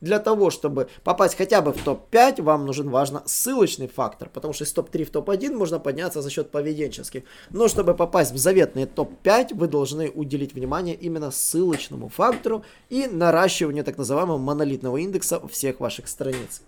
для того, чтобы попасть хотя бы в топ-5, вам нужен, важно, ссылочный фактор, потому что из топ-3 в топ-1 можно подняться за счет поведенческих. Но чтобы попасть в заветный топ-5, вы должны уделить внимание именно ссылочному фактору и наращиванию так называемого монолитного индекса всех ваших страниц.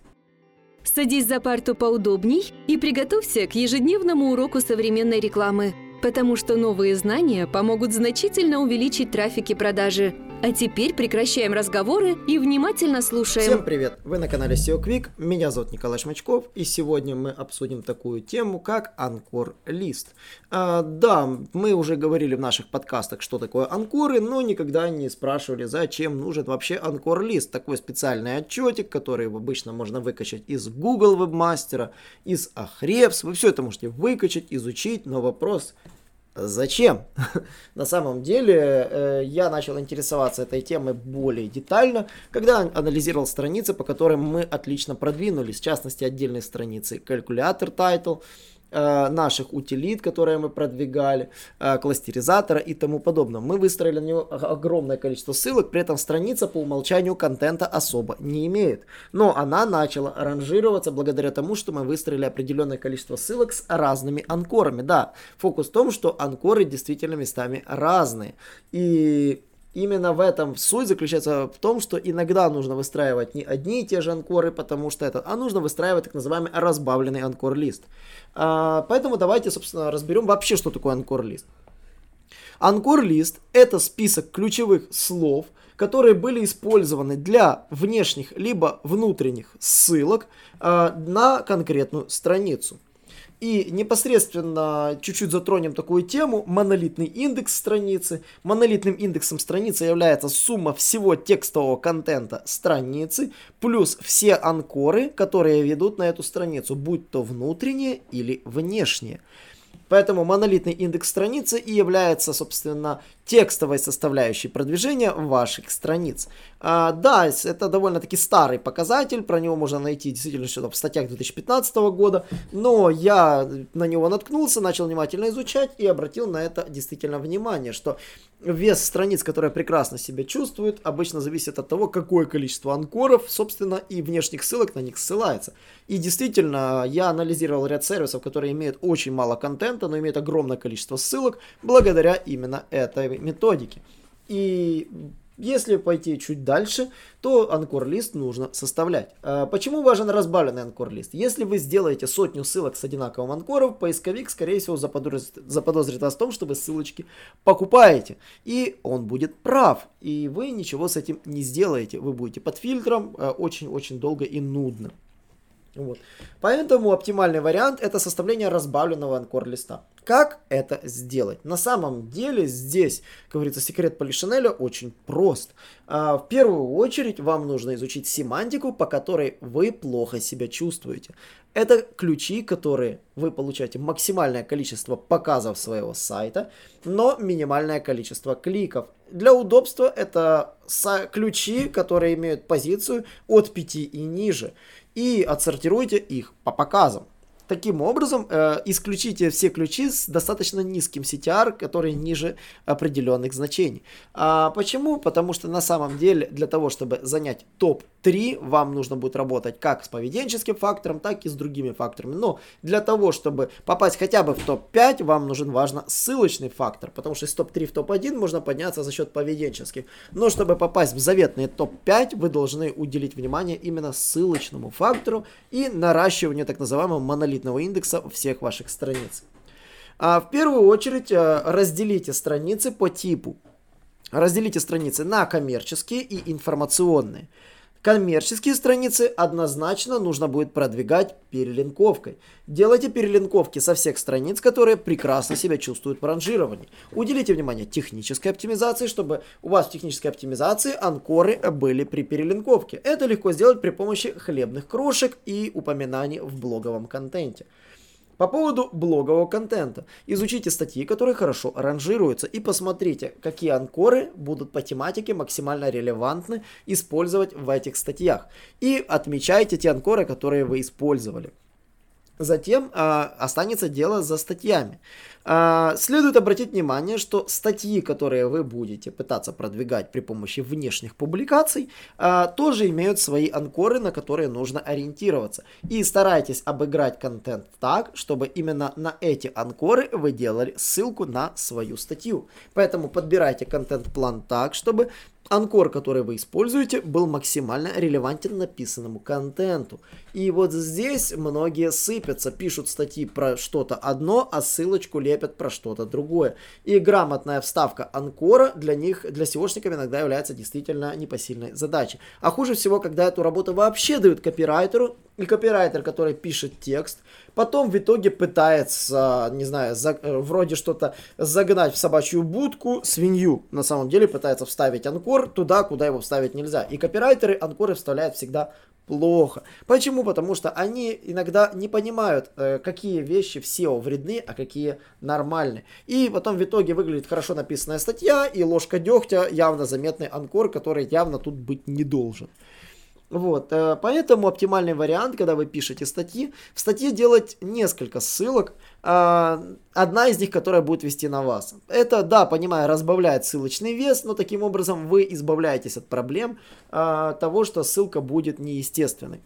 Садись за парту поудобней и приготовься к ежедневному уроку современной рекламы, потому что новые знания помогут значительно увеличить трафик и продажи – а теперь прекращаем разговоры и внимательно слушаем. Всем привет! Вы на канале SEO Quick, меня зовут Николай Шмачков, и сегодня мы обсудим такую тему, как Анкор Лист. А, да, мы уже говорили в наших подкастах, что такое анкоры, но никогда не спрашивали, зачем нужен вообще Анкор Лист. Такой специальный отчетик, который обычно можно выкачать из Google Webmaster, из Ahrefs. Вы все это можете выкачать, изучить, но вопрос Зачем? На самом деле э, я начал интересоваться этой темой более детально, когда анализировал страницы, по которым мы отлично продвинулись, в частности отдельные страницы калькулятор Э, наших утилит, которые мы продвигали, э, кластеризатора и тому подобное. Мы выстроили на него огромное количество ссылок, при этом страница по умолчанию контента особо не имеет. Но она начала ранжироваться благодаря тому, что мы выстроили определенное количество ссылок с разными анкорами. Да, фокус в том, что анкоры действительно местами разные. И именно в этом суть заключается в том, что иногда нужно выстраивать не одни и те же анкоры, потому что это, а нужно выстраивать так называемый разбавленный анкор-лист. А, поэтому давайте, собственно, разберем вообще, что такое анкор-лист. Анкор-лист – это список ключевых слов, которые были использованы для внешних либо внутренних ссылок э, на конкретную страницу. И непосредственно чуть-чуть затронем такую тему, монолитный индекс страницы. Монолитным индексом страницы является сумма всего текстового контента страницы, плюс все анкоры, которые ведут на эту страницу, будь то внутренние или внешние. Поэтому монолитный индекс страницы и является, собственно, текстовой составляющей продвижения ваших страниц. А, да, это довольно-таки старый показатель, про него можно найти действительно что-то в статьях 2015 года, но я на него наткнулся, начал внимательно изучать и обратил на это действительно внимание, что вес страниц, которые прекрасно себя чувствуют, обычно зависит от того, какое количество анкоров, собственно, и внешних ссылок на них ссылается. И действительно, я анализировал ряд сервисов, которые имеют очень мало контента, но имеют огромное количество ссылок, благодаря именно этой методики. И если пойти чуть дальше, то анкор-лист нужно составлять. А почему важен разбавленный анкор-лист? Если вы сделаете сотню ссылок с одинаковым анкором, поисковик, скорее всего, заподозрит, заподозрит вас в том, что вы ссылочки покупаете. И он будет прав. И вы ничего с этим не сделаете. Вы будете под фильтром а, очень-очень долго и нудно. Вот. Поэтому оптимальный вариант это составление разбавленного анкор листа. Как это сделать? На самом деле здесь, как говорится, секрет Полишинеля очень прост. А, в первую очередь вам нужно изучить семантику, по которой вы плохо себя чувствуете. Это ключи, которые вы получаете максимальное количество показов своего сайта, но минимальное количество кликов. Для удобства это ключи, которые имеют позицию от 5 и ниже и отсортируйте их по показам. Таким образом, э, исключите все ключи с достаточно низким CTR, который ниже определенных значений. А почему? Потому что на самом деле для того, чтобы занять топ-3, вам нужно будет работать как с поведенческим фактором, так и с другими факторами. Но для того, чтобы попасть хотя бы в топ-5, вам нужен, важно, ссылочный фактор, потому что из топ-3 в топ-1 можно подняться за счет поведенческих. Но чтобы попасть в заветный топ-5, вы должны уделить внимание именно ссылочному фактору и наращиванию так называемого монолита монолитного индекса всех ваших страниц. А в первую очередь э, разделите страницы по типу. Разделите страницы на коммерческие и информационные. Коммерческие страницы однозначно нужно будет продвигать перелинковкой. Делайте перелинковки со всех страниц, которые прекрасно себя чувствуют в ранжировании. Уделите внимание технической оптимизации, чтобы у вас в технической оптимизации анкоры были при перелинковке. Это легко сделать при помощи хлебных крошек и упоминаний в блоговом контенте. По поводу блогового контента. Изучите статьи, которые хорошо ранжируются и посмотрите, какие анкоры будут по тематике максимально релевантны использовать в этих статьях. И отмечайте те анкоры, которые вы использовали. Затем э, останется дело за статьями. Э, следует обратить внимание, что статьи, которые вы будете пытаться продвигать при помощи внешних публикаций, э, тоже имеют свои анкоры, на которые нужно ориентироваться. И старайтесь обыграть контент так, чтобы именно на эти анкоры вы делали ссылку на свою статью. Поэтому подбирайте контент-план так, чтобы анкор, который вы используете, был максимально релевантен написанному контенту. И вот здесь многие сыпятся, пишут статьи про что-то одно, а ссылочку лепят про что-то другое. И грамотная вставка анкора для них, для SEOшников иногда является действительно непосильной задачей. А хуже всего, когда эту работу вообще дают копирайтеру, и копирайтер, который пишет текст, потом в итоге пытается, не знаю, за, э, вроде что-то загнать в собачью будку свинью. На самом деле пытается вставить анкор туда, куда его вставить нельзя. И копирайтеры анкоры вставляют всегда плохо. Почему? Потому что они иногда не понимают, э, какие вещи в SEO вредны, а какие нормальны. И потом в итоге выглядит хорошо написанная статья и ложка дегтя, явно заметный анкор, который явно тут быть не должен. Вот, э, поэтому оптимальный вариант, когда вы пишете статьи, в статье делать несколько ссылок, а, одна из них, которая будет вести на вас. Это, да, понимаю, разбавляет ссылочный вес, но таким образом вы избавляетесь от проблем а, того, что ссылка будет неестественной.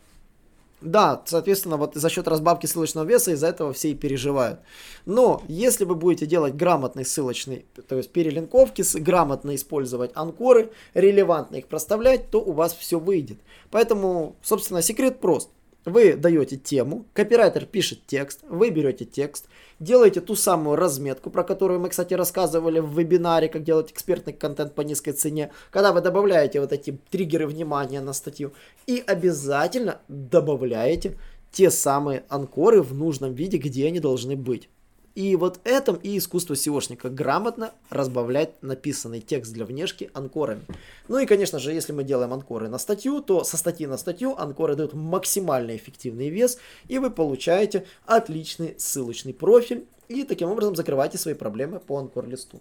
Да, соответственно, вот за счет разбавки ссылочного веса из-за этого все и переживают. Но если вы будете делать грамотный ссылочный, то есть перелинковки, грамотно использовать анкоры, релевантно их проставлять, то у вас все выйдет. Поэтому, собственно, секрет прост. Вы даете тему, копирайтер пишет текст, вы берете текст, делаете ту самую разметку, про которую мы, кстати, рассказывали в вебинаре, как делать экспертный контент по низкой цене, когда вы добавляете вот эти триггеры внимания на статью, и обязательно добавляете те самые анкоры в нужном виде, где они должны быть. И вот этом и искусство SEOшника грамотно разбавлять написанный текст для внешки анкорами. Ну и, конечно же, если мы делаем анкоры на статью, то со статьи на статью анкоры дают максимально эффективный вес, и вы получаете отличный ссылочный профиль, и таким образом закрываете свои проблемы по анкор-листу.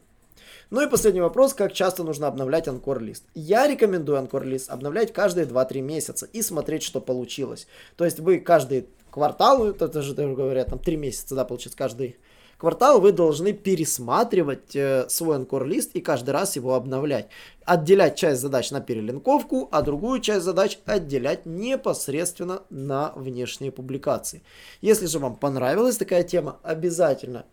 Ну и последний вопрос, как часто нужно обновлять анкор-лист. Я рекомендую анкор-лист обновлять каждые 2-3 месяца и смотреть, что получилось. То есть вы каждый квартал, это же говорят, там 3 месяца, да, получается, каждый квартал вы должны пересматривать э, свой анкор-лист и каждый раз его обновлять. Отделять часть задач на перелинковку, а другую часть задач отделять непосредственно на внешние публикации. Если же вам понравилась такая тема, обязательно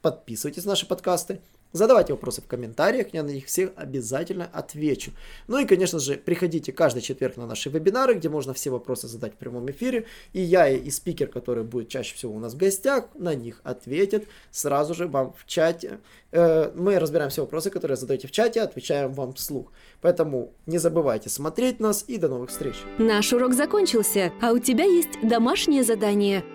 подписывайтесь на наши подкасты, Задавайте вопросы в комментариях, я на них всех обязательно отвечу. Ну и, конечно же, приходите каждый четверг на наши вебинары, где можно все вопросы задать в прямом эфире. И я и спикер, который будет чаще всего у нас в гостях, на них ответит сразу же вам в чате. Э, мы разбираем все вопросы, которые задаете в чате, отвечаем вам вслух. Поэтому не забывайте смотреть нас и до новых встреч. Наш урок закончился, а у тебя есть домашнее задание –